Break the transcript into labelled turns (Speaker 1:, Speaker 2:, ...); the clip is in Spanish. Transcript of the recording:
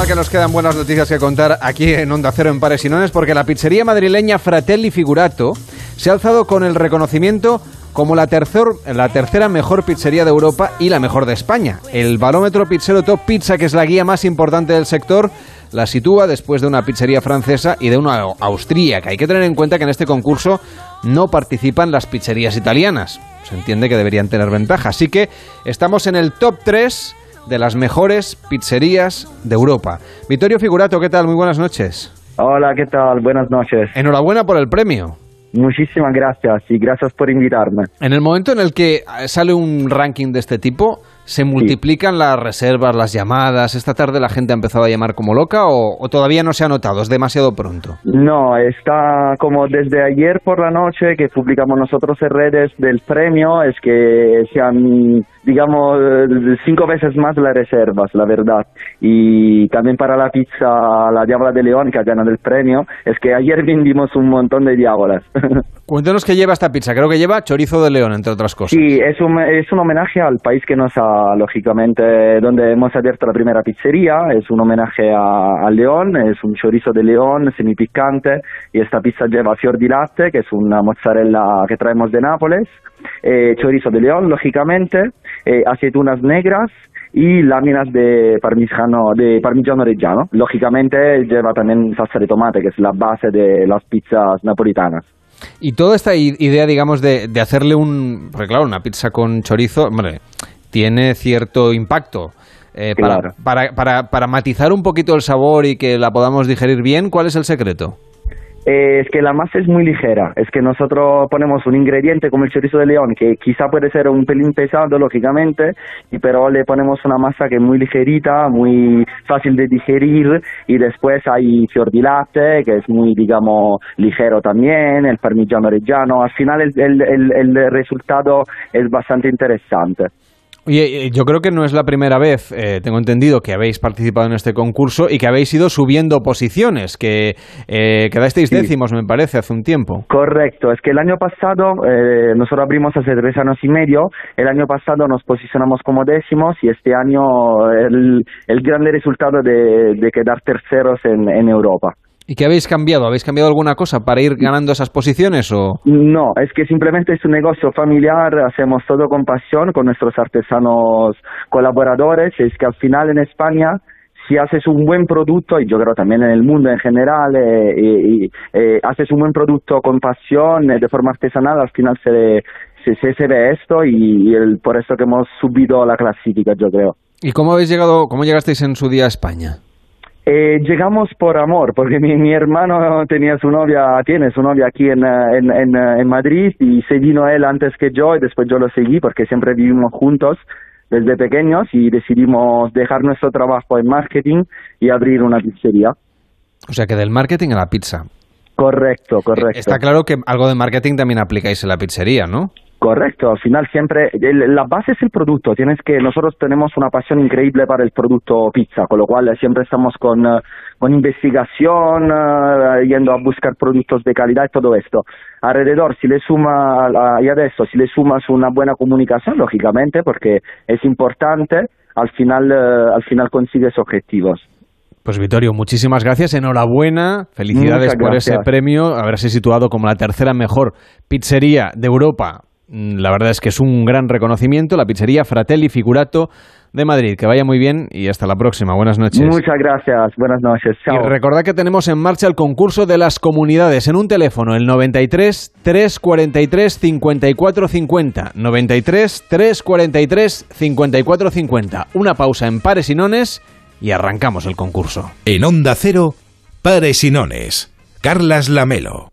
Speaker 1: que nos quedan buenas noticias que contar aquí en Onda Cero en Pares y Nones, porque la pizzería madrileña Fratelli Figurato se ha alzado con el reconocimiento como la, tercer, la tercera mejor pizzería de Europa y la mejor de España. El barómetro pizzero Top Pizza, que es la guía más importante del sector, la sitúa después de una pizzería francesa y de una austríaca. Hay que tener en cuenta que en este concurso no participan las pizzerías italianas. Se entiende que deberían tener ventaja. Así que estamos en el top 3 de las mejores pizzerías de Europa. Vittorio Figurato, ¿qué tal? Muy buenas noches.
Speaker 2: Hola, ¿qué tal? Buenas noches.
Speaker 1: Enhorabuena por el premio.
Speaker 2: Muchísimas gracias y gracias por invitarme.
Speaker 1: En el momento en el que sale un ranking de este tipo, ¿se multiplican las reservas, las llamadas? ¿Esta tarde la gente ha empezado a llamar como loca o, o, todavía no se ha notado? ¿Es demasiado pronto?
Speaker 2: No, está como desde ayer por la noche que publicamos nosotros en redes del premio, es que se han digamos, cinco veces más las reservas, la verdad. Y también para la pizza La Diabla de León, que ha ganado el premio, es que ayer vendimos un montón de diábolas.
Speaker 1: Cuéntanos qué lleva esta pizza. Creo que lleva chorizo de león, entre otras cosas.
Speaker 2: Sí, es un, es un homenaje al país que nos ha, lógicamente, donde hemos abierto la primera pizzería. Es un homenaje a, al león, es un chorizo de león semipicante. Y esta pizza lleva fior di latte, que es una mozzarella que traemos de Nápoles. Eh, chorizo de león, lógicamente. Eh, aceitunas negras y láminas de parmigiano, de parmigiano reggiano. Lógicamente lleva también salsa de tomate, que es la base de las pizzas napolitanas.
Speaker 1: Y toda esta idea, digamos, de, de hacerle un... Porque claro, una pizza con chorizo, hombre, tiene cierto impacto. Eh,
Speaker 2: Claro.
Speaker 1: para, para, para, para matizar un poquito el sabor y que la podamos digerir bien, ¿cuál es el secreto?
Speaker 2: Eh, es que la masa es muy ligera, es que nosotros ponemos un ingrediente como el chorizo de león, que quizá puede ser un pelín pesado, lógicamente, y pero le ponemos una masa que es muy ligerita, muy fácil de digerir, y después hay fior di latte, que es muy, digamos, ligero también, el parmigiano reggiano, al final el, el, el, el resultado es bastante interesante.
Speaker 1: Oye, yo creo que no es la primera vez, eh, tengo entendido, que habéis participado en este concurso y que habéis ido subiendo posiciones, que eh, quedasteis
Speaker 2: Sí.
Speaker 1: décimos, me parece, hace un tiempo.
Speaker 2: Correcto, es que el año pasado, eh, nosotros abrimos hace tres años y medio, el año pasado nos posicionamos como décimos y este año el, el grande resultado de, de quedar terceros en, en Europa.
Speaker 1: ¿Y qué habéis cambiado? ¿Habéis cambiado alguna cosa para ir ganando esas posiciones o...?
Speaker 2: No, es que simplemente es un negocio familiar, hacemos todo con pasión, con nuestros artesanos colaboradores, es que al final en España si haces un buen producto, y yo creo también en el mundo en general, eh, y, eh, haces un buen producto con pasión, eh, de forma artesanal, al final se, se, se, se ve esto y, y el, por eso que hemos subido la clasifica, yo creo.
Speaker 1: ¿Y cómo habéis llegado, cómo llegasteis en su día a España?
Speaker 2: Eh, llegamos por amor, porque mi, mi, hermano tenía su novia, tiene su novia aquí en, en, en, en, Madrid y se vino él antes que yo y después yo lo seguí porque siempre vivimos juntos desde pequeños y decidimos dejar nuestro trabajo en marketing y abrir una pizzería.
Speaker 1: O sea que del marketing a la pizza.
Speaker 2: Correcto, correcto.
Speaker 1: Está claro que algo de marketing también aplicáis en la pizzería, ¿no?
Speaker 2: Correcto, al final siempre el, la base es el producto. Tienes que nosotros tenemos una pasión increíble para el producto pizza, con lo cual siempre estamos con, uh, con investigación, uh, yendo a buscar productos de calidad y todo esto. Alrededor, si le suma uh, y adesso si le sumas una buena comunicación, lógicamente, porque es importante, al final al final consigues objetivos.
Speaker 1: Pues Vittorio, muchísimas gracias, enhorabuena, felicidades por ese premio, haberse situado como la tercera mejor pizzería de Europa la verdad es que es un gran reconocimiento, la pizzería Fratelli Figurato de Madrid. Que vaya muy bien y hasta la próxima. Buenas noches.
Speaker 2: Muchas gracias. Buenas noches. Chao.
Speaker 1: Y recordad que tenemos en marcha el concurso de las comunidades en un teléfono, el 93 343 54 50. 93 343 54 50. Una pausa en pares y nones y arrancamos el concurso.
Speaker 3: En Onda Cero, pares y nones. Carlas Lamelo.